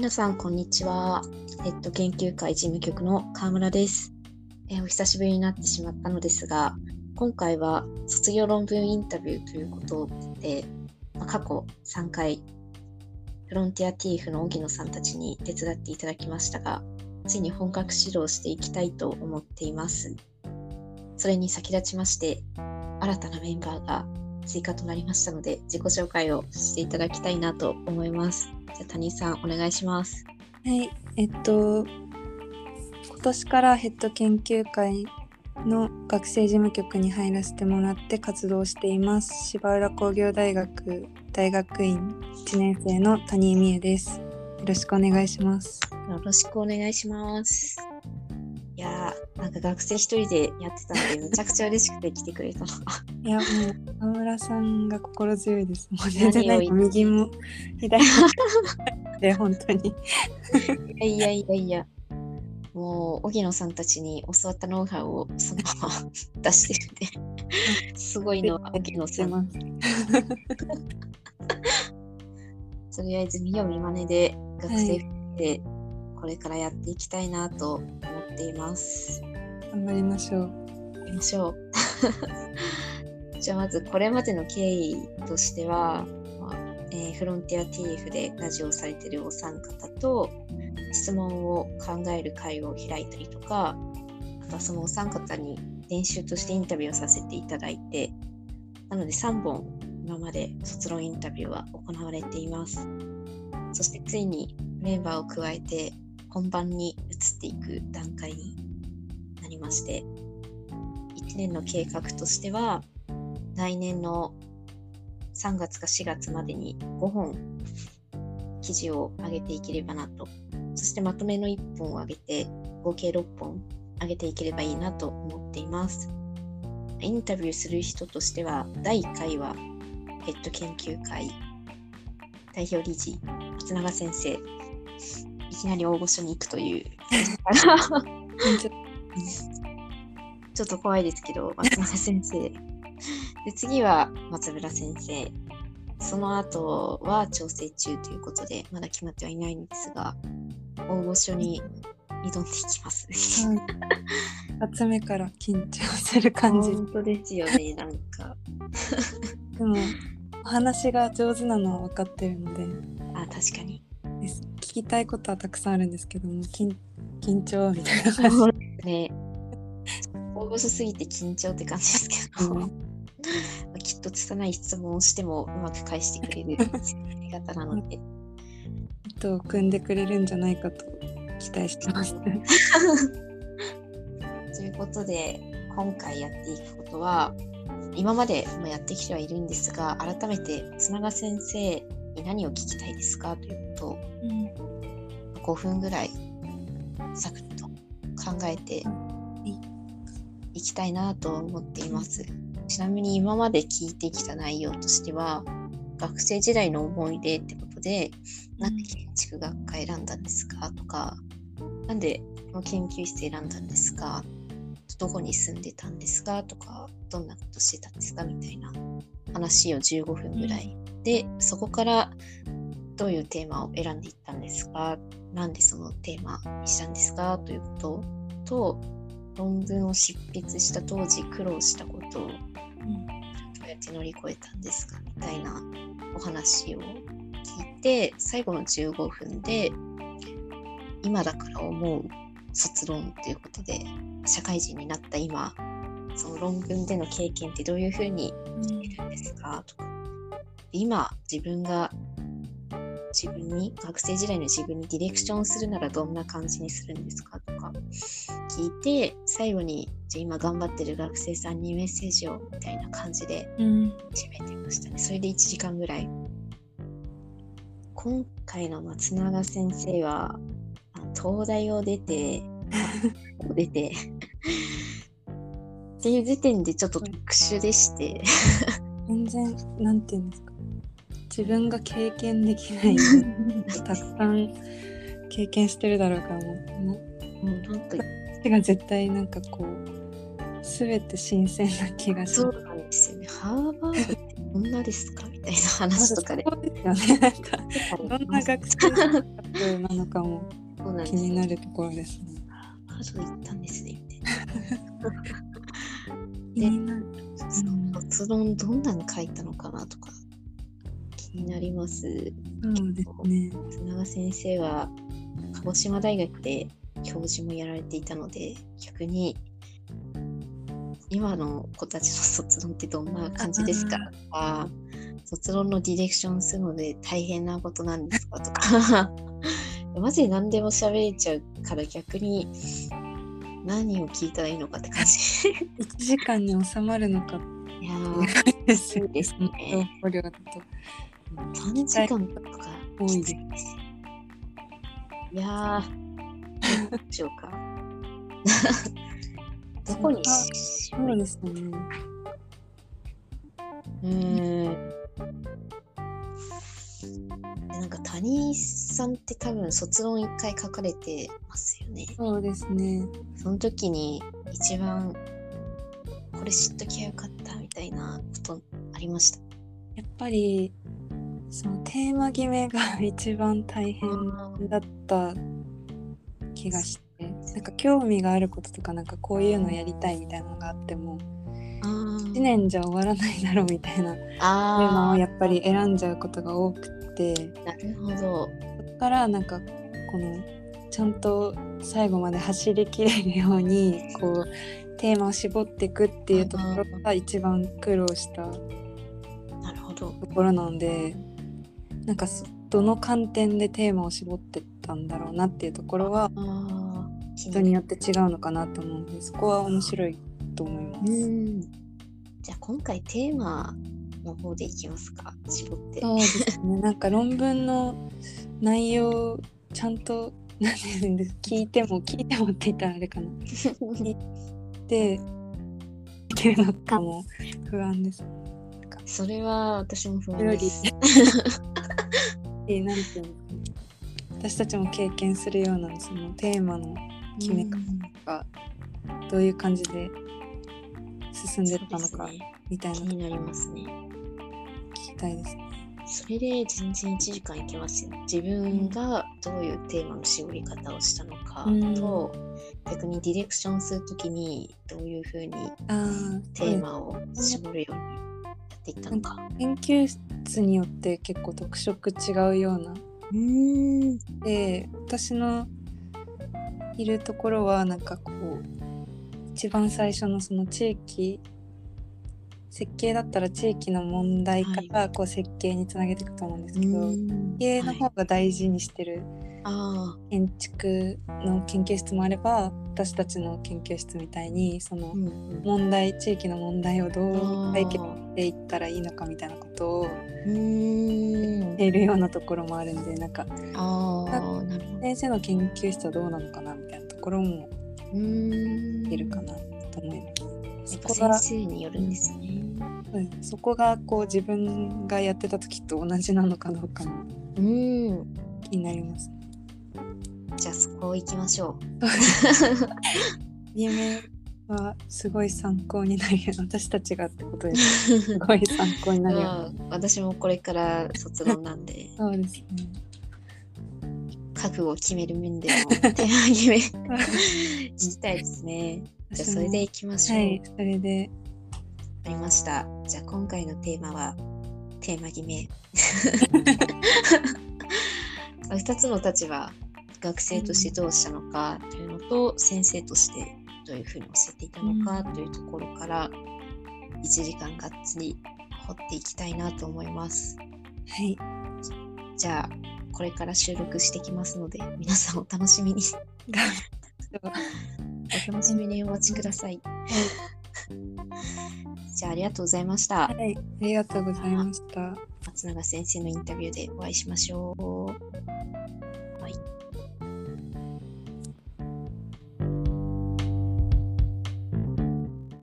皆さん、こんにちは。えっと、研究会事務局の川村です、えーお久しぶりになってしまったのですが、今回は卒業論文インタビューということで、まあ過去3回、フロンティアティーフの荻野さんたちに手伝っていただきましたが、ついに本格指導していきたいと思っています。それに先立ちまして、新たなメンバーが追加となりましたので、自己紹介をしていただきたいなと思います。じゃあ、谷井さん、お願いします。はい、えっと今年からヘッド研究会の学生事務局に入らせてもらって活動しています芝浦工業大学大学院1年生の谷井美恵ですよろしくお願いしますよろしくお願いします。いやー、なんか学生一人でやってたので、めちゃくちゃ嬉しくて来てくれた。の。いやもう川村さんが心強いです。もう全然なん右も左も。で 本当に。いやいやいやいや、もう、荻野さんたちに教わったノウハウをそのまま出してるんで、すごいのは荻野さん。とりあえず見よう見まねで学生でこれからやっていきたいなと思っています。頑張りましょうやりましょう。じゃあまずこれまでの経緯としては、まあえーフロンティア TF でラジオをされているお三方と質問を考える会を開いたりとかあとはそのお三方に練習としてインタビューをさせていただいてなので3本今まで卒論インタビューは行われていますそしてついにメンバーを加えて本番に移っていく段階になりまして1年の計画としては来年の3月か4月までに5本記事を上げていければなと。そしてまとめの1本を上げて合計6本上げていければいいなと思っています。インタビューする人としては第1回はヘッド研究会代表理事松永先生。いきなり大御所に行くという ちょっと怖いですけど、松村先生。で、次は松村先生。その後は調整中ということで、まだ決まってはいないんですが、大御所に挑んでいきます。はい集めから緊張する感じ本当ですよね、なんか。でもお話が上手なのは分かってるのであ、確かに。です聞きたいことはたくさんあるんですけども緊緊張みたいな感じ。ね。大御所すぎて緊張って感じですけど、うん。まあきっと拙い質問をしてもうまく返してくれる 方なので、糸を組んでくれるんじゃないかと期待してます。ということで今回やっていくことは今までもやってきてはいるんですが改めて津永先生に何を聞きたいですか？ということを5分ぐらいサクッと考えていきたいなと思っています。ちなみに今まで聞いてきた内容としては学生時代の思い出ってことでなんで建築学科選んだんですか？とかなんでこの研究室選んだんですか？どこに住んでたんですか？とかどんなことしてたんですか？みたいな話を15分ぐらいでそこからどういうテーマを選んでいったんですか？なんでそのテーマにしたんですか？ということと論文を執筆した当時苦労したことをどうやって乗り越えたんですかみたいなお話を聞いて最後の15分で今だから思う卒論ということで社会人になった今その論文での経験ってどういうふうにいるんですか？とか今自分が自分に学生時代の自分にディレクションするならどんな感じにするんですかとか聞いて最後にじゃあ今頑張ってる学生さんにメッセージをみたいな感じでうん。締めてましたね。それで1時間ぐらい。今回の松永先生は東大を出て 出てっていう時点でちょっと特殊でして。全然なんていうんですか自分が経験できない たくさん経験してるだろうからもうもうなんか私が絶対なんかこう全て新鮮な気がしそうなんですよねハーバードってこんなですかみたいな話とかで。そうですよね。なんかどんな学生なのかも気になるところですね。ハーバード行ったんですね、みたいな。気になる。卒論どんなの書いたのかなとか気になります。そうですね。須永先生は鹿児島大学で教授もやられていたので逆に今の子たちの卒論ってどんな感じですか？とか卒論のディレクションするので大変なことなんですか？とか。マジで何でも喋れちゃうから逆に何を聞いたらいいのかって感じ。1時間に収まるのかいやーですですね。と3時間とか多いです。いやーどうしようか。どこに？しそうですね。うーん。なんか谷さんって多分卒論一回書かれてますよね。そうですね。その時に一番これ知っときゃよかったみたいなことありました？やっぱりそのテーマ決めが一番大変だった気がしてなんか興味があることとかなんかこういうのやりたいみたいなのがあってもあー1年じゃ終わらないだろうみたいなテーマあをやっぱり選んじゃうことが多くてーなるほど。そこからなんかこのちゃんと最後まで走りきれるようにこうテーマを絞っていくっていうところが一番苦労したなるほど。ところなのでなんかそどの観点でテーマを絞ってったんだろうなっていうところは人によって違うのかなと思うのでそこは面白いと思います。うん。じゃあ今回テーマの方でいきますか。絞って。そうですね なんか論文の内容ちゃんと何て言うんです聞いても聞いてもって言ったらあれかなでできるのかも不安です。それは私も不安です。でなんていうんですかね私たちも経験するようなそのテーマの決め方がどういう感じで進んでったのかみたいなの聞気になりますね。きたいですね。それで全然1時間いけますよ。自分がどういうテーマの絞り方をしたのかと、逆にディレクションするときにどういうふうにあテーマを絞るようにやっていったのか。研究室によって結構特色違うようなうん。で私のいるところはなんかこう一番最初のその地域設計だったら地域の問題からこう設計につなげていくと思うんですけど、設計の方が大事にしてるあ建築の研究室もあれば私たちの研究室みたいにそのあ、うんうん問題地域の問題をどう解決していったらいいのかみたいなことをうんしているようなところもあるんでなんか。先生の研究室はどうなのかなみたいなところもうん。いるかなと思います。そこが先生によるんですね。うんそこがこう自分がやってた時と同じなのかどうかもうん。気になります。じゃあそこ行きましょ 夢はすごい参考になるよ私たちがってことですすごい参考にう。なるよ。まあ、私もこれから卒論なんで、そうですね。覚悟を決める面でも手上決め聞きたいですね。じゃあそれで行きましょう。わはい、それでかりました。じゃあ今回のテーマはテーマ決め。2つの立場、学生としてどうしたのかというのと、先生としてどういうふうに教えていたのかというところから、1時間がっつり掘っていきたいなと思います。はい、じゃあ、これから収録してきますので、皆さんお楽しみに。お楽しみにお待ちください。じゃあ、ありがとうございました。はい、ありがとうございました。松永先生のインタビューでお会いしましょう。